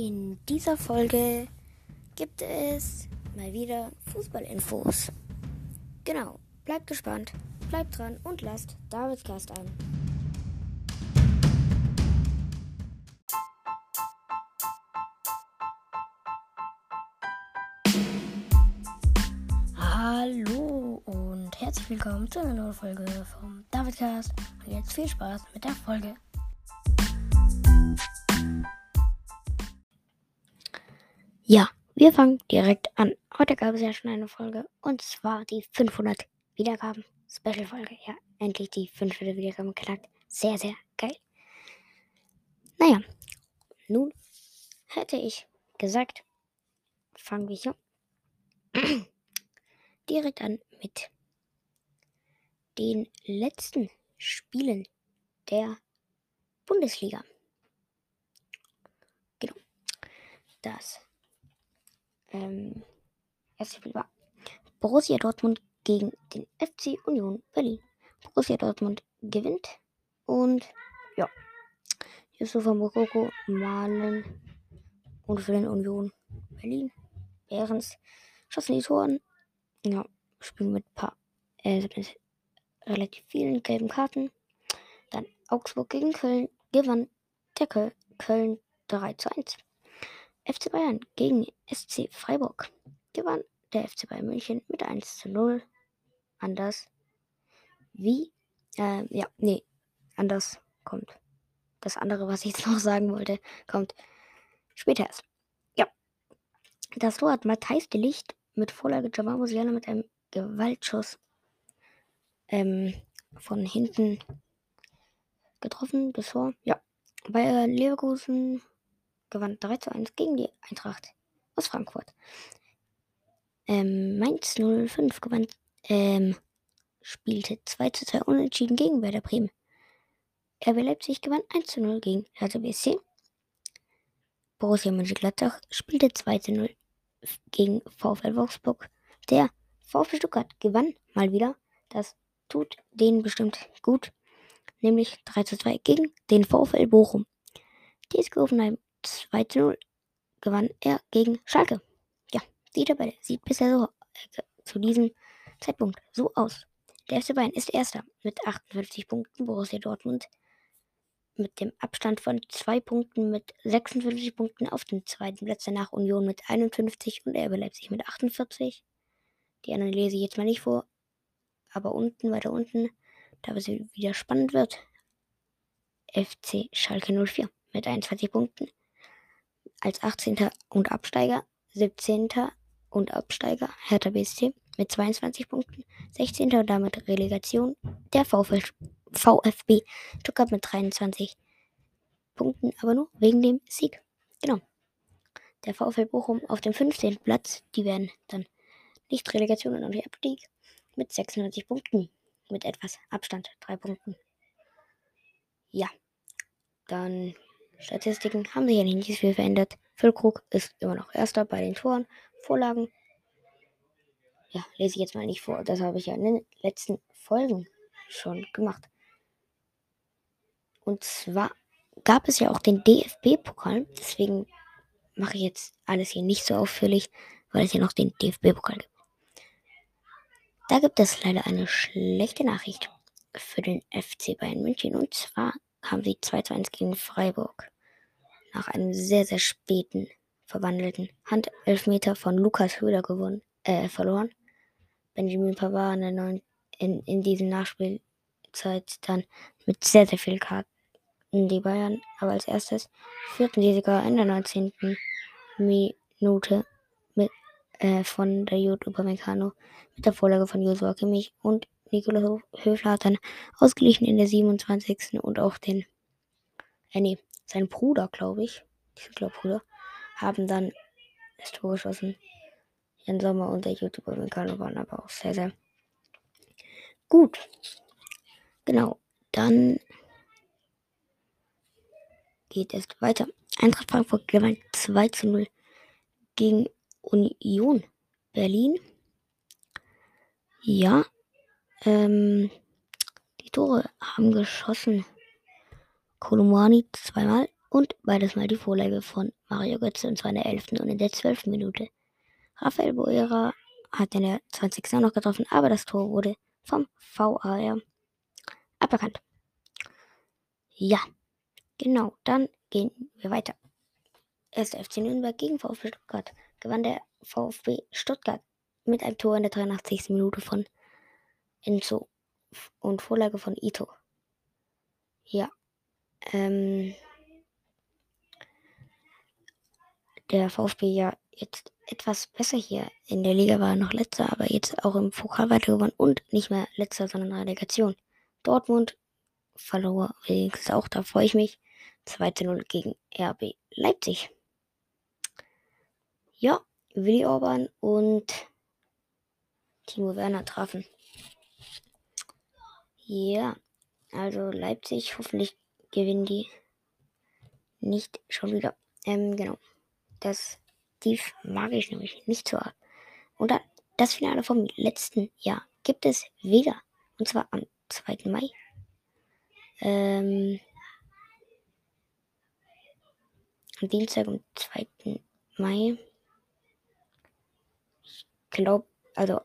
In dieser Folge gibt es mal wieder Fußballinfos. Genau, bleibt gespannt, bleibt dran und lasst Davids Gast ein. Hallo und herzlich willkommen zu einer neuen Folge vom Davidcast. Und jetzt viel Spaß mit der Folge. Ja, wir fangen direkt an. Heute gab es ja schon eine Folge und zwar die 500 Wiedergaben Special Folge. Ja, endlich die 500 Wiedergaben knackt. Sehr, sehr geil. Naja, nun hätte ich gesagt, fangen wir hier direkt an mit den letzten Spielen der Bundesliga. Genau. Das ähm, erste Spiel war Borussia Dortmund gegen den FC Union Berlin. Borussia Dortmund gewinnt und ja, Yusufa Mokoko, Malen und für den Union Berlin. Behrens schossen die Toren. Ja, spielen mit paar, äh, mit relativ vielen gelben Karten. Dann Augsburg gegen Köln gewann der Köl Köln 3 zu 1. FC Bayern gegen SC Freiburg gewann der FC Bayern München mit 1 zu 0. Anders wie, äh, ja, nee, anders kommt. Das andere, was ich jetzt noch sagen wollte, kommt später erst. Ja, das Tor hat Matthijs de Licht mit Vorlage Jamal Musiala mit einem Gewaltschuss ähm, von hinten getroffen. Das Tor, ja. Bei Leverkusen gewann 3 zu 1 gegen die Eintracht aus Frankfurt. Ähm, Mainz 05 gewann, ähm, spielte 2 zu 2 unentschieden gegen Werder Bremen. RB Leipzig gewann 1 zu 0 gegen Hertha BSC. Borussia Mönchengladbach spielte 2 zu 0 gegen VfL Wolfsburg. Der VfL Stuttgart gewann mal wieder. Das tut denen bestimmt gut. Nämlich 3 zu 2 gegen den VfL Bochum. TSG Hoffenheim 2 zu 0 gewann er gegen Schalke. Ja, die Tabelle sieht bisher so äh, zu diesem Zeitpunkt so aus. Der FC Bayern ist Erster mit 58 Punkten, Borussia Dortmund mit dem Abstand von 2 Punkten mit 56 Punkten auf dem zweiten Platz, danach Union mit 51 und RB Leipzig mit 48. Die anderen lese ich jetzt mal nicht vor, aber unten, weiter unten, da es wieder spannend wird, FC Schalke 04 mit 21 Punkten, als 18. und Absteiger, 17. und Absteiger Hertha BSC mit 22 Punkten, 16. und damit Relegation der VfL, VfB Stuttgart mit 23 Punkten, aber nur wegen dem Sieg. Genau. Der VfL Bochum auf dem 15. Platz, die werden dann nicht Relegation und auch nicht Abstieg mit 96 Punkten. Mit etwas Abstand, 3 Punkten. Ja. Dann Statistiken haben sich ja nicht viel verändert. Füllkrug ist immer noch Erster bei den Toren. Vorlagen. Ja, lese ich jetzt mal nicht vor. Das habe ich ja in den letzten Folgen schon gemacht. Und zwar gab es ja auch den DFB-Pokal. Deswegen mache ich jetzt alles hier nicht so ausführlich, weil es ja noch den DFB-Pokal gibt. Da gibt es leider eine schlechte Nachricht für den FC Bayern München. Und zwar haben sie 2 zu 1 gegen Freiburg. Nach einem sehr, sehr späten verwandelten Handelfmeter von Lukas Höhler gewonnen, äh, verloren. Benjamin Pavard in, der neuen, in, in diesem Nachspielzeit dann mit sehr, sehr viel Karten die Bayern. Aber als erstes führten sie sogar in der 19. Minute mit, äh, von der Jod Upamecano mit der Vorlage von Joshua Kimmich und Nikola Höfler hat dann ausgeglichen in der 27. und auch den, äh, nee, sein Bruder, glaube ich, ich glaube Bruder, haben dann das Tor geschossen. Jan Sommer und der YouTuber Mikalo waren aber auch sehr, sehr gut. Genau, dann geht es weiter. Eintracht Frankfurt gewinnt 2 zu 0 gegen Union Berlin. Ja, ähm, die Tore haben geschossen. Kolumani zweimal Und beides mal die Vorlage von Mario Götze, und zwar in der 11. und in der 12. Minute. Rafael Boera hat in der 20. noch getroffen, aber das Tor wurde vom VAR aberkannt. Ja, genau, dann gehen wir weiter. Erster FC Nürnberg gegen VfB Stuttgart gewann der VfB Stuttgart mit einem Tor in der 83. Minute von Enzo und Vorlage von Ito. Ja. Ähm, der VfB ja jetzt etwas besser hier. In der Liga war er noch letzter, aber jetzt auch im Pokal weiter gewonnen und nicht mehr letzter, sondern Relegation. Dortmund verlor wenigstens auch, da freue ich mich. 2 0 gegen RB Leipzig. Ja, Willi Orban und Timo Werner trafen. Ja, also Leipzig, hoffentlich gewinnen die nicht schon wieder. Ähm, genau. Das Tief mag ich nämlich nicht so arg. Und dann das Finale vom letzten Jahr gibt es wieder. Und zwar am 2. Mai. Ähm, am Dienstag am 2. Mai. Ich glaube, also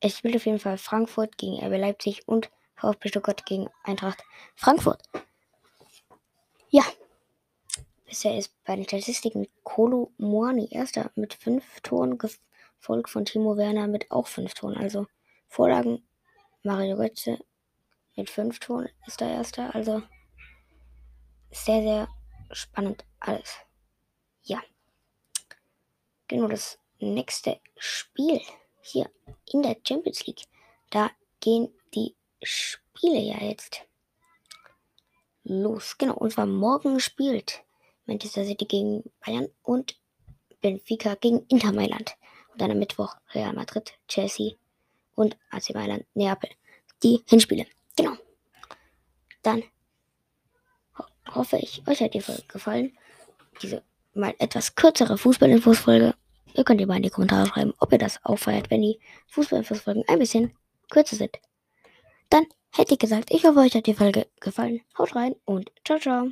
es spielt auf jeden Fall Frankfurt gegen RB Leipzig und VfB Stuttgart gegen Eintracht Frankfurt. Ja. Bisher ist bei den Statistiken Kolo Moani erster mit fünf Toren, gefolgt von Timo Werner mit auch fünf Toren. Also Vorlagen Mario Götze mit fünf Toren ist der erste. Also sehr, sehr spannend alles. Ja. Genau das nächste Spiel hier in der Champions League. Da gehen Spiele ja jetzt los. Genau, und zwar morgen spielt Manchester City gegen Bayern und Benfica gegen Inter Mailand. Und dann am Mittwoch Real Madrid, Chelsea und AC Mailand, Neapel. Die Hinspiele. Genau. Dann ho hoffe ich, euch hat die Folge gefallen. Diese mal etwas kürzere Fußballinfos-Folge. Ihr könnt ihr mal in die Kommentare schreiben, ob ihr das auch feiert, wenn die Fußballinfos-Folgen ein bisschen kürzer sind. Dann hätte ich gesagt, ich hoffe, euch hat die Folge gefallen. Haut rein und ciao, ciao.